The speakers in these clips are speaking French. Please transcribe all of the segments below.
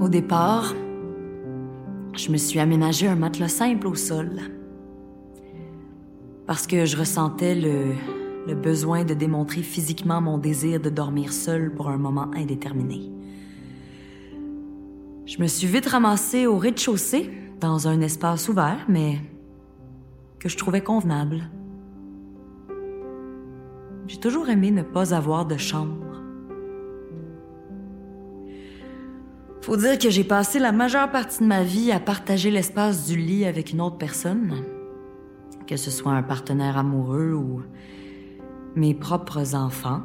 Au départ, je me suis aménagé un matelas simple au sol. Parce que je ressentais le, besoin de démontrer physiquement mon désir de dormir seul pour un moment indéterminé. Je me suis vite ramassée au rez-de-chaussée, dans un espace ouvert, mais que je trouvais convenable. J'ai toujours aimé ne pas avoir de chambre. Faut dire que j'ai passé la majeure partie de ma vie à partager l'espace du lit avec une autre personne, que ce soit un partenaire amoureux ou mes propres enfants,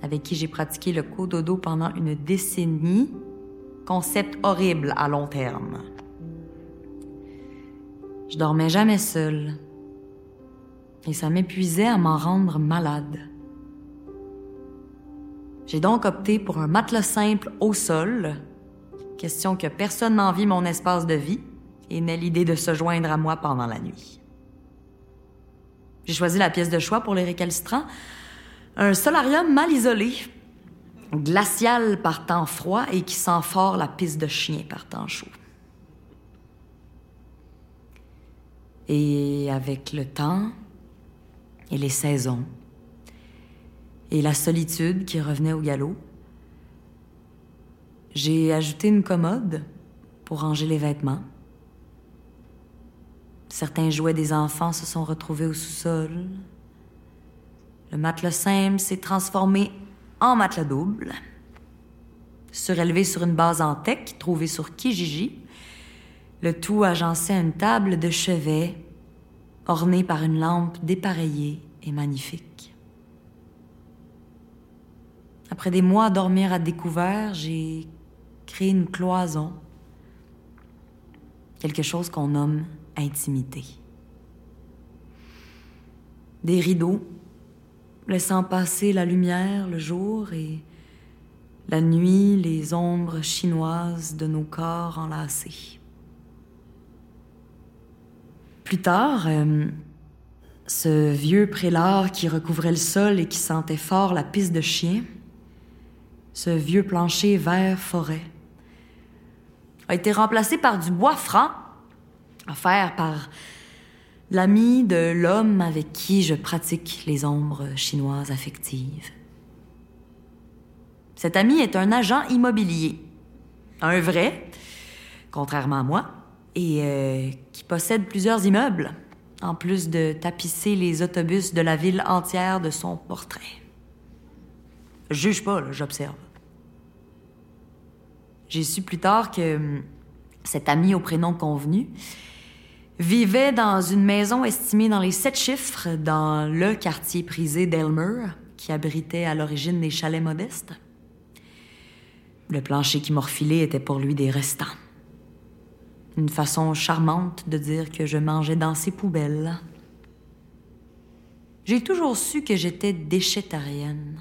avec qui j'ai pratiqué le cododo pendant une décennie, concept horrible à long terme. Je dormais jamais seule. Et ça m'épuisait à m'en rendre malade. J'ai donc opté pour un matelas simple au sol, question que personne n'envie mon espace de vie et n'ait l'idée de se joindre à moi pendant la nuit. J'ai choisi la pièce de choix pour les récalcitrants, un solarium mal isolé, glacial par temps froid et qui sent fort la piste de chien par temps chaud. Et avec le temps et les saisons et la solitude qui revenait au galop, j'ai ajouté une commode pour ranger les vêtements. Certains jouets des enfants se sont retrouvés au sous-sol. Le matelas simple s'est transformé en matelas double, surélevé sur une base en tech trouvée sur Kijiji, le tout agencé à une table de chevet ornée par une lampe dépareillée et magnifique. Après des mois à dormir à découvert, j'ai créé une cloison, quelque chose qu'on nomme intimité. Des rideaux laissant passer la lumière le jour et la nuit les ombres chinoises de nos corps enlacés. Plus tard, euh, ce vieux prélat qui recouvrait le sol et qui sentait fort la piste de chien, ce vieux plancher vert forêt, a été remplacé par du bois franc, offert par l'ami de l'homme avec qui je pratique les ombres chinoises affectives. Cet ami est un agent immobilier, un vrai, contrairement à moi, et euh, qui possède plusieurs immeubles, en plus de tapisser les autobus de la ville entière de son portrait. Je juge pas, j'observe. J'ai su plus tard que hum, cet ami au prénom convenu vivait dans une maison estimée dans les sept chiffres dans le quartier prisé d'Elmer, qui abritait à l'origine des chalets modestes. Le plancher qui m'orfilait était pour lui des restants. Une façon charmante de dire que je mangeais dans ses poubelles. J'ai toujours su que j'étais déchetarienne.